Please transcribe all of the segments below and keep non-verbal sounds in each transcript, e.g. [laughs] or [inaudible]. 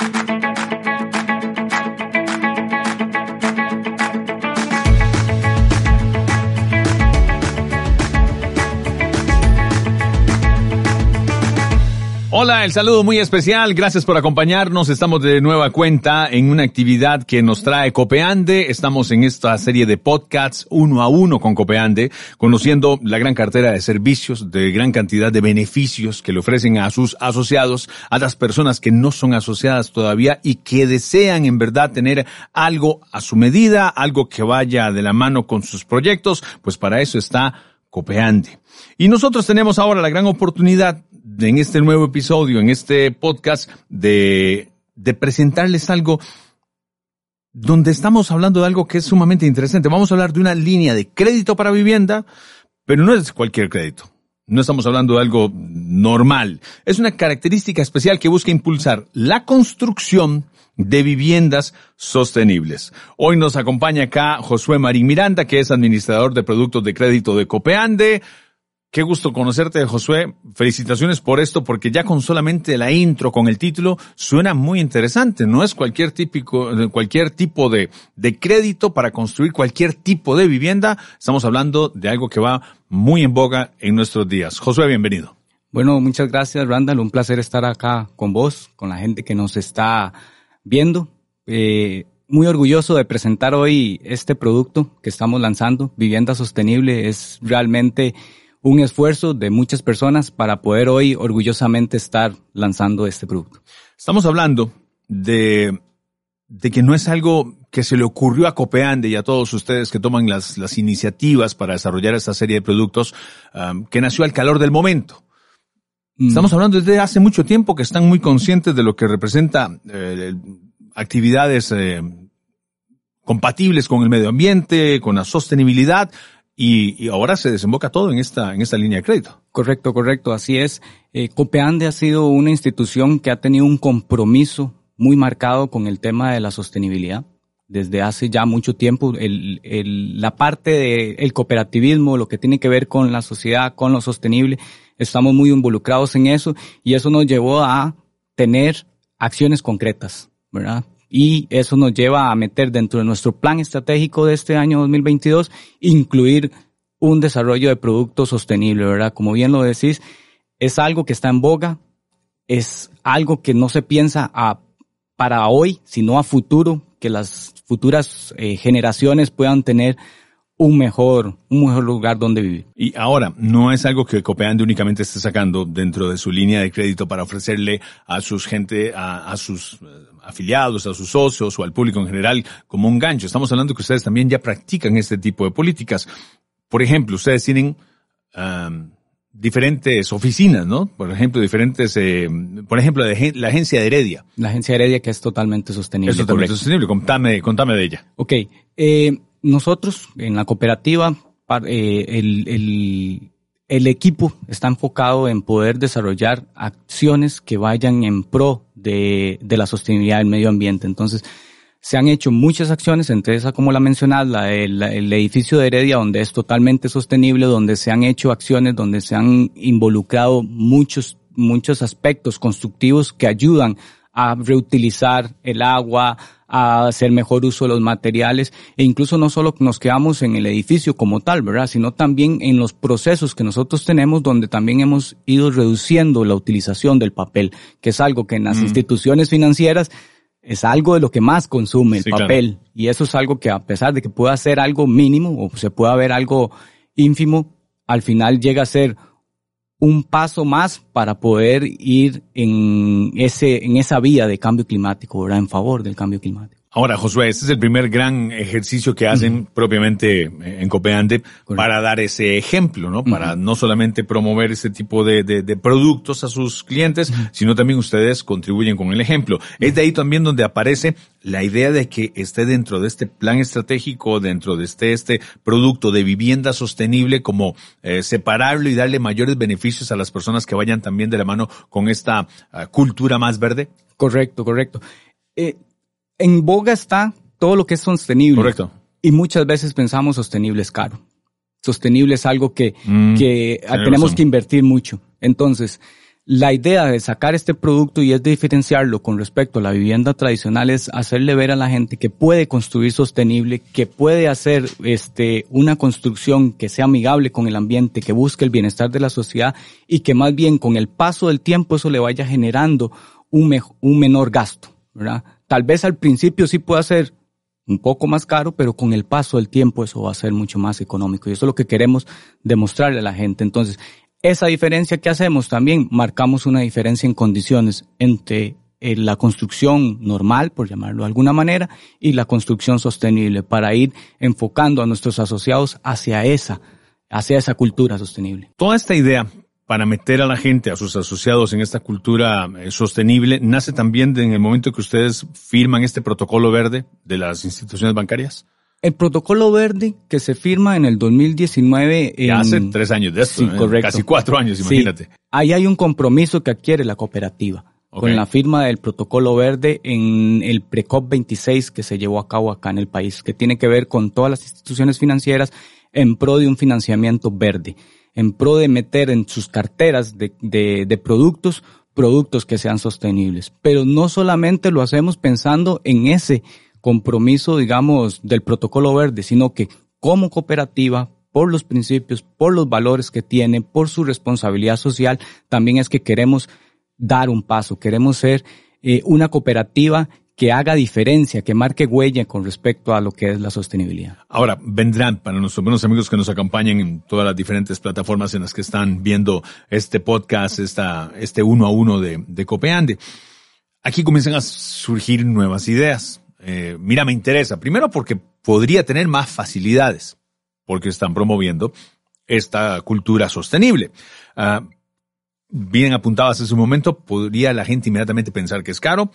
Thank you. Hola, el saludo muy especial. Gracias por acompañarnos. Estamos de nueva cuenta en una actividad que nos trae Copeande. Estamos en esta serie de podcasts uno a uno con Copeande, conociendo la gran cartera de servicios, de gran cantidad de beneficios que le ofrecen a sus asociados, a las personas que no son asociadas todavía y que desean en verdad tener algo a su medida, algo que vaya de la mano con sus proyectos. Pues para eso está Copeande. Y nosotros tenemos ahora la gran oportunidad en este nuevo episodio, en este podcast, de, de presentarles algo donde estamos hablando de algo que es sumamente interesante. Vamos a hablar de una línea de crédito para vivienda, pero no es cualquier crédito. No estamos hablando de algo normal. Es una característica especial que busca impulsar la construcción de viviendas sostenibles. Hoy nos acompaña acá Josué Marín Miranda, que es administrador de productos de crédito de Copeande. Qué gusto conocerte, Josué. Felicitaciones por esto, porque ya con solamente la intro, con el título, suena muy interesante. No es cualquier típico, cualquier tipo de, crédito para construir cualquier tipo de vivienda. Estamos hablando de algo que va muy en boga en nuestros días. Josué, bienvenido. Bueno, muchas gracias, Randall. Un placer estar acá con vos, con la gente que nos está viendo. Eh, muy orgulloso de presentar hoy este producto que estamos lanzando, Vivienda Sostenible. Es realmente un esfuerzo de muchas personas para poder hoy orgullosamente estar lanzando este producto. Estamos hablando de, de que no es algo que se le ocurrió a Copeande y a todos ustedes que toman las, las iniciativas para desarrollar esta serie de productos, um, que nació al calor del momento. Mm. Estamos hablando desde hace mucho tiempo que están muy conscientes de lo que representa eh, actividades eh, compatibles con el medio ambiente, con la sostenibilidad, y, y, ahora se desemboca todo en esta, en esta línea de crédito. Correcto, correcto, así es. Eh, Copeande ha sido una institución que ha tenido un compromiso muy marcado con el tema de la sostenibilidad. Desde hace ya mucho tiempo, el, el, la parte del el cooperativismo, lo que tiene que ver con la sociedad, con lo sostenible, estamos muy involucrados en eso y eso nos llevó a tener acciones concretas, ¿verdad? Y eso nos lleva a meter dentro de nuestro plan estratégico de este año 2022, incluir un desarrollo de productos sostenible, ¿verdad? Como bien lo decís, es algo que está en boga, es algo que no se piensa a, para hoy, sino a futuro, que las futuras eh, generaciones puedan tener un mejor, un mejor lugar donde vivir. Y ahora, no es algo que Copeande únicamente esté sacando dentro de su línea de crédito para ofrecerle a sus gente, a, a sus eh, afiliados, a sus socios o al público en general como un gancho. Estamos hablando que ustedes también ya practican este tipo de políticas. Por ejemplo, ustedes tienen um, diferentes oficinas, ¿no? Por ejemplo, diferentes, eh, por ejemplo, la agencia de Heredia. La agencia de Heredia que es totalmente sostenible. Es totalmente correcto. sostenible. Contame, contame de ella. Ok. Eh, nosotros en la cooperativa, eh, el, el, equipo está enfocado en poder desarrollar acciones que vayan en pro de, de, la sostenibilidad del medio ambiente. Entonces, se han hecho muchas acciones, entre esas, como la mencionas, la, el, el edificio de Heredia, donde es totalmente sostenible, donde se han hecho acciones, donde se han involucrado muchos, muchos aspectos constructivos que ayudan a reutilizar el agua, a hacer mejor uso de los materiales e incluso no solo nos quedamos en el edificio como tal, ¿verdad? Sino también en los procesos que nosotros tenemos donde también hemos ido reduciendo la utilización del papel, que es algo que en las mm. instituciones financieras es algo de lo que más consume el sí, papel claro. y eso es algo que a pesar de que pueda ser algo mínimo o se pueda ver algo ínfimo, al final llega a ser un paso más para poder ir en ese en esa vía de cambio climático, ¿verdad? En favor del cambio climático. Ahora, Josué, este es el primer gran ejercicio que hacen propiamente en Copeande para dar ese ejemplo, ¿no? Para no solamente promover ese tipo de, de, productos a sus clientes, sino también ustedes contribuyen con el ejemplo. Es de ahí también donde aparece la idea de que esté dentro de este plan estratégico, dentro de este, este producto de vivienda sostenible, como eh, separarlo y darle mayores beneficios a las personas que vayan también de la mano con esta ah, cultura más verde. Correcto, correcto. Eh, en boga está todo lo que es sostenible. Correcto. Y muchas veces pensamos sostenible es caro. Sostenible es algo que, mm, que tenemos que invertir mucho. Entonces, la idea de sacar este producto y es de diferenciarlo con respecto a la vivienda tradicional es hacerle ver a la gente que puede construir sostenible, que puede hacer este, una construcción que sea amigable con el ambiente, que busque el bienestar de la sociedad y que más bien con el paso del tiempo eso le vaya generando un, un menor gasto, ¿verdad? Tal vez al principio sí pueda ser un poco más caro, pero con el paso del tiempo eso va a ser mucho más económico. Y eso es lo que queremos demostrarle a la gente. Entonces, esa diferencia que hacemos también, marcamos una diferencia en condiciones entre eh, la construcción normal, por llamarlo de alguna manera, y la construcción sostenible, para ir enfocando a nuestros asociados hacia esa, hacia esa cultura sostenible. Toda esta idea para meter a la gente, a sus asociados en esta cultura eh, sostenible, nace también en el momento que ustedes firman este protocolo verde de las instituciones bancarias? El protocolo verde que se firma en el 2019. hace tres años de esto, sí, casi cuatro años, imagínate. ahí hay un compromiso que adquiere la cooperativa con la firma del protocolo verde en el PRECOP 26 que se llevó a cabo acá en el país, que tiene que ver con todas las instituciones financieras en pro de un financiamiento verde en pro de meter en sus carteras de, de, productos productos que sean sostenibles. Pero no solamente lo hacemos pensando en ese compromiso, digamos, del protocolo verde, sino que como cooperativa, por los principios, por los valores que tiene, por su responsabilidad social, también es que queremos dar un paso, queremos ser eh, una cooperativa que haga diferencia, que marque huella con respecto a lo que es la sostenibilidad. Ahora, vendrán para nuestros buenos amigos que nos acompañen en todas las diferentes plataformas en las que están viendo este podcast, esta, este uno a uno de, de Copeande. Aquí comienzan a surgir nuevas ideas. Eh, mira, me interesa. Primero porque podría tener más facilidades, porque están promoviendo esta cultura sostenible. Bien apuntadas en su momento, podría la gente inmediatamente pensar que es caro,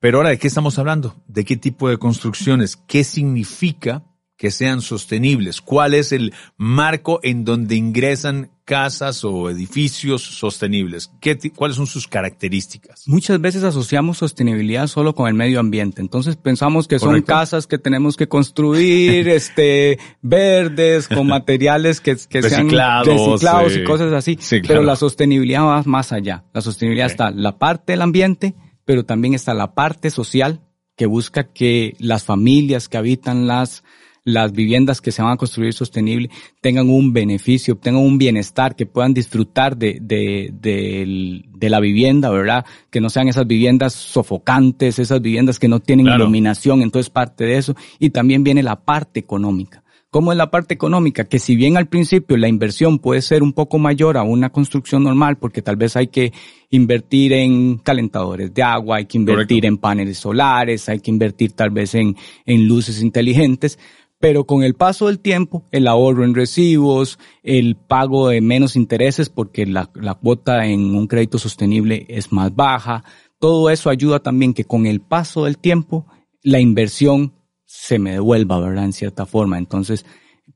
pero ahora, ¿de qué estamos hablando? ¿De qué tipo de construcciones? ¿Qué significa que sean sostenibles? ¿Cuál es el marco en donde ingresan casas o edificios sostenibles? ¿Qué, ¿Cuáles son sus características? Muchas veces asociamos sostenibilidad solo con el medio ambiente. Entonces pensamos que son casas que tenemos que construir, [laughs] este, verdes, con [laughs] materiales que, que sean reciclados y cosas así. Pero la sostenibilidad va más allá. La sostenibilidad está la parte del ambiente, pero también está la parte social que busca que las familias que habitan las, las viviendas que se van a construir sostenible tengan un beneficio, tengan un bienestar, que puedan disfrutar de, de, de, la vivienda, ¿verdad? Que no sean esas viviendas sofocantes, esas viviendas que no tienen iluminación, entonces parte de eso. Y también viene la parte económica. ¿Cómo es la parte económica? Que si bien al principio la inversión puede ser un poco mayor a una construcción normal, porque tal vez hay que invertir en calentadores de agua, hay que invertir en paneles solares, hay que invertir tal vez en, en luces inteligentes, pero con el paso del tiempo, el ahorro en recibos, el pago de menos intereses porque la, la cuota en un crédito sostenible es más baja, todo eso ayuda también que con el paso del tiempo la inversión se me devuelva, ¿verdad? En cierta forma. Entonces,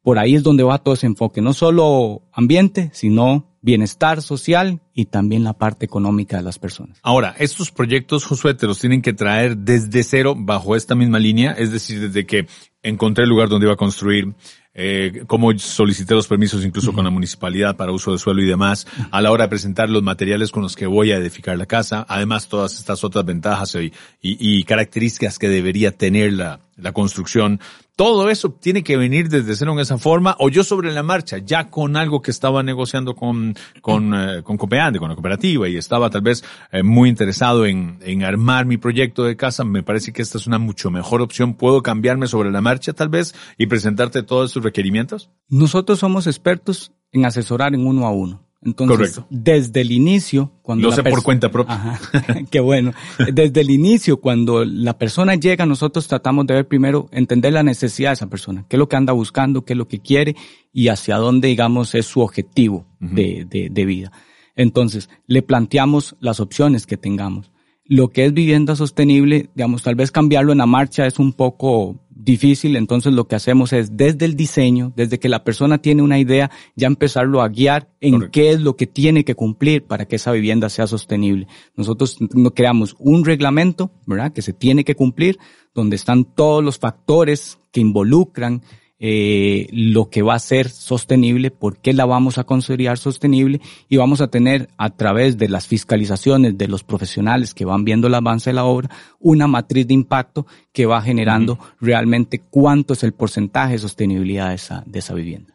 por ahí es donde va todo ese enfoque, no solo ambiente, sino bienestar social y también la parte económica de las personas. Ahora, estos proyectos, Josué, te los tienen que traer desde cero bajo esta misma línea, es decir, desde que encontré el lugar donde iba a construir, eh, cómo solicité los permisos incluso con la municipalidad para uso de suelo y demás, a la hora de presentar los materiales con los que voy a edificar la casa, además todas estas otras ventajas y, y características que debería tener la, la construcción, todo eso tiene que venir desde cero en esa forma, o yo sobre la marcha, ya con algo que estaba negociando con, con, eh, con Copeande, con la cooperativa, y estaba tal vez eh, muy interesado en, en armar mi proyecto de casa, me parece que esta es una mucho mejor opción. ¿Puedo cambiarme sobre la marcha tal vez y presentarte todos sus requerimientos? Nosotros somos expertos en asesorar en uno a uno. Entonces, Correcto. desde el inicio, cuando Lo la sé por cuenta propia. Ajá, [laughs] qué bueno. Desde el inicio, cuando la persona llega, nosotros tratamos de ver primero, entender la necesidad de esa persona, qué es lo que anda buscando, qué es lo que quiere y hacia dónde, digamos, es su objetivo de, de, de vida. Entonces, le planteamos las opciones que tengamos. Lo que es vivienda sostenible, digamos, tal vez cambiarlo en la marcha es un poco difícil, entonces lo que hacemos es desde el diseño, desde que la persona tiene una idea, ya empezarlo a guiar en Correcto. qué es lo que tiene que cumplir para que esa vivienda sea sostenible. Nosotros no creamos un reglamento, ¿verdad? Que se tiene que cumplir, donde están todos los factores que involucran eh, lo que va a ser sostenible, por qué la vamos a considerar sostenible y vamos a tener a través de las fiscalizaciones de los profesionales que van viendo el avance de la obra una matriz de impacto que va generando realmente cuánto es el porcentaje de sostenibilidad de esa, de esa vivienda.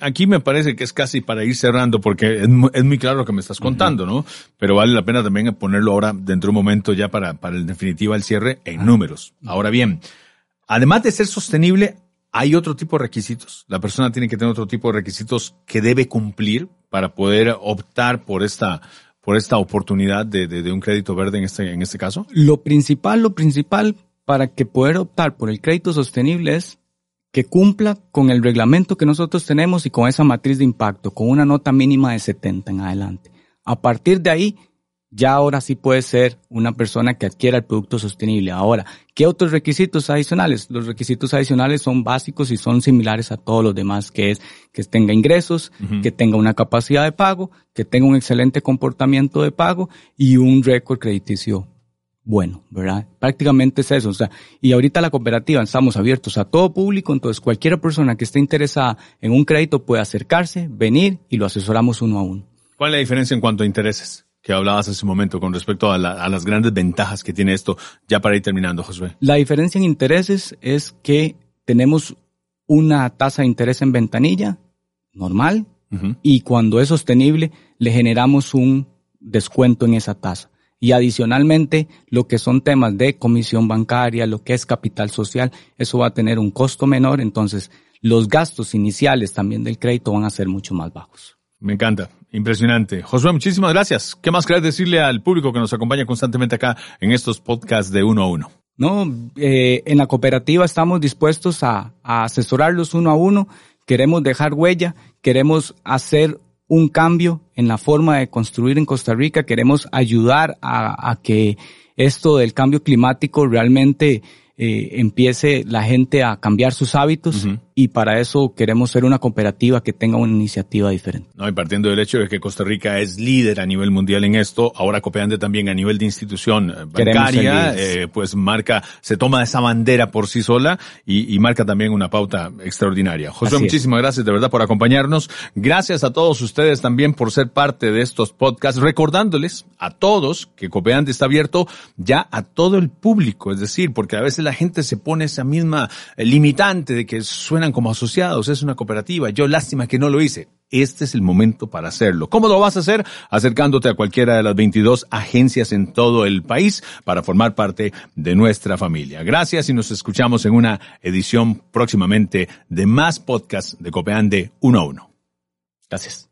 Aquí me parece que es casi para ir cerrando porque es, mu- es muy claro lo que me estás contando, ¿no? Pero vale la pena también ponerlo ahora dentro de un momento ya para, para en definitiva el cierre en números. Ahora bien, además de ser sostenible, hay otro tipo de requisitos. La persona tiene que tener otro tipo de requisitos que debe cumplir para poder optar por esta, por esta oportunidad de, un crédito verde en este, en este caso. Lo principal, lo principal para que poder optar por el crédito sostenible es que cumpla con el reglamento que nosotros tenemos y con esa matriz de impacto, con una nota mínima de 70 en adelante. A partir de ahí, ya ahora sí puede ser una persona que adquiera el producto sostenible. Ahora, ¿qué otros requisitos adicionales? Los requisitos adicionales son básicos y son similares a todos los demás, que es que tenga ingresos, que tenga una capacidad de pago, que tenga un excelente comportamiento de pago y un récord crediticio bueno, ¿verdad? Prácticamente es eso. O sea, y ahorita la cooperativa estamos abiertos a todo público, entonces cualquier persona que esté interesada en un crédito puede acercarse, venir y lo asesoramos uno a uno. ¿Cuál es la diferencia en cuanto a intereses que hablabas hace un momento con respecto a, la- a las grandes ventajas que tiene esto? Ya para ir terminando, Josué. La diferencia en intereses es que tenemos una tasa de interés en ventanilla normal y cuando es sostenible le generamos un descuento en esa tasa. Y adicionalmente, lo que son temas de comisión bancaria, lo que es capital social, eso va a tener un costo menor, entonces los gastos iniciales también del crédito van a ser mucho más bajos. Me encanta, impresionante. Josué, muchísimas gracias. ¿Qué más querés decirle al público que nos acompaña constantemente acá en estos podcasts de uno a uno? No, eh, en la cooperativa estamos dispuestos a, a asesorarlos uno a uno. Queremos dejar huella, queremos hacer un cambio en la forma de construir en Costa Rica, queremos ayudar a, a que esto del cambio climático realmente eh, empiece la gente a cambiar sus hábitos. Y para eso queremos ser una cooperativa que tenga una iniciativa diferente. No, y partiendo del hecho de que Costa Rica es líder a nivel mundial en esto, ahora Copeande también a nivel de institución eh, bancaria, eh, pues marca, se toma esa bandera por sí sola y, y marca también una pauta extraordinaria. Josué, Así es. muchísimas gracias de verdad por acompañarnos. Gracias a todos ustedes también por ser parte de estos podcasts, recordándoles a todos que Copeande está abierto ya a todo el público, es decir, porque a veces la gente se pone esa misma eh, limitante de que como asociados, es una cooperativa, yo lástima que no lo hice. Este es el momento para hacerlo. ¿Cómo lo vas a hacer? Acercándote a cualquiera de las 22 agencias en todo el país para formar parte de nuestra familia. Gracias y nos escuchamos en una edición próximamente de más podcasts de Copeande 1 a 1. Gracias.